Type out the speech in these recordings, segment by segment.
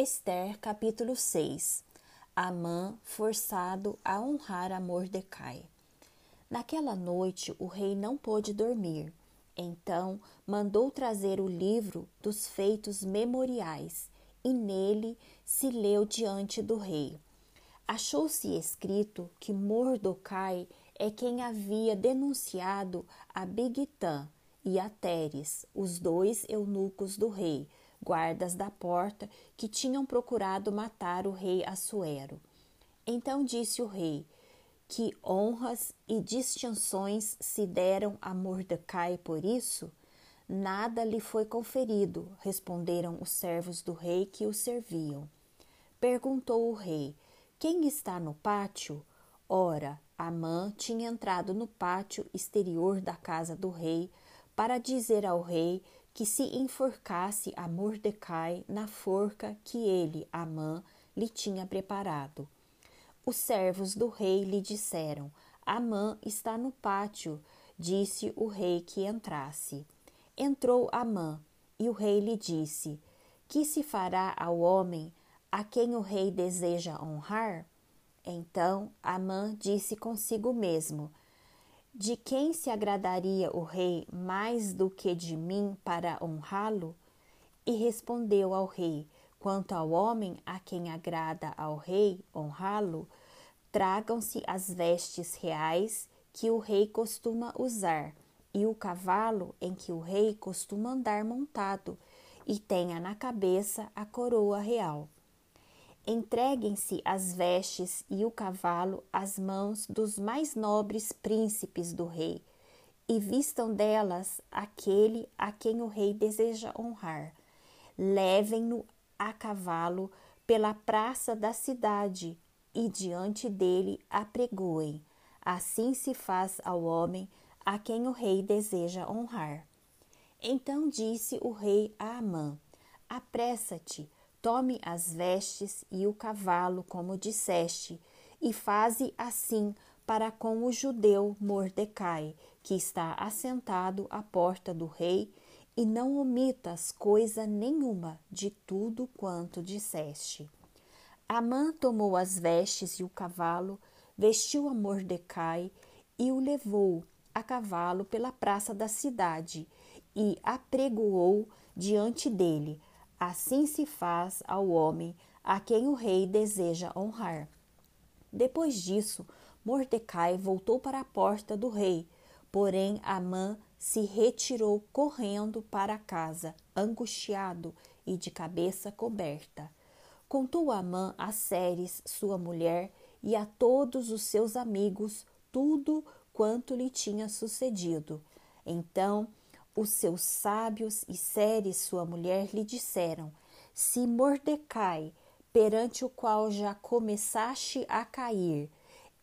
Esther, capítulo 6 Amã forçado a honrar a Mordecai. Naquela noite o rei não pôde dormir. Então mandou trazer o livro dos feitos memoriais e nele se leu diante do rei. Achou-se escrito que Mordecai é quem havia denunciado a Bigtã e a Teres, os dois eunucos do rei, guardas da porta que tinham procurado matar o rei Assuero. Então disse o rei que honras e distinções se deram a Mordecai por isso? Nada lhe foi conferido, responderam os servos do rei que o serviam. Perguntou o rei: Quem está no pátio? Ora, Amã tinha entrado no pátio exterior da casa do rei para dizer ao rei que se enforcasse a Mordecai na forca que ele, Amã, lhe tinha preparado. Os servos do rei lhe disseram: Amã está no pátio. Disse o rei que entrasse. Entrou Amã, e o rei lhe disse: Que se fará ao homem a quem o rei deseja honrar? Então Amã disse consigo mesmo: de quem se agradaria o rei mais do que de mim para honrá-lo? E respondeu ao rei: Quanto ao homem a quem agrada ao rei honrá-lo, tragam-se as vestes reais que o rei costuma usar, e o cavalo em que o rei costuma andar montado, e tenha na cabeça a coroa real. Entreguem-se as vestes e o cavalo às mãos dos mais nobres príncipes do rei, e vistam delas aquele a quem o rei deseja honrar. Levem-no a cavalo pela praça da cidade e diante dele apregoem. Assim se faz ao homem a quem o rei deseja honrar. Então disse o rei a Amã: Apressa-te Tome as vestes e o cavalo, como disseste, e faze assim para com o judeu Mordecai, que está assentado à porta do rei, e não omitas coisa nenhuma de tudo quanto disseste. Amã tomou as vestes e o cavalo, vestiu a Mordecai e o levou a cavalo pela praça da cidade e apregoou diante dele, Assim se faz ao homem a quem o rei deseja honrar. Depois disso, Mordecai voltou para a porta do rei, porém Amã se retirou correndo para casa, angustiado e de cabeça coberta. Contou Amã a Ceres, sua mulher, e a todos os seus amigos tudo quanto lhe tinha sucedido. Então os seus sábios e Ceres, sua mulher, lhe disseram: Se Mordecai, perante o qual já começaste a cair,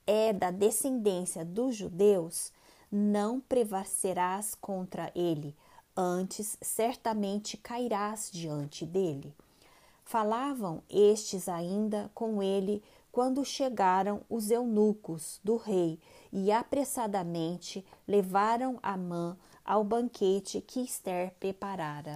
é da descendência dos judeus, não prevalecerás contra ele, antes certamente cairás diante dele. Falavam estes ainda com ele quando chegaram os eunucos do rei e apressadamente levaram Amã ao banquete que Esther preparara.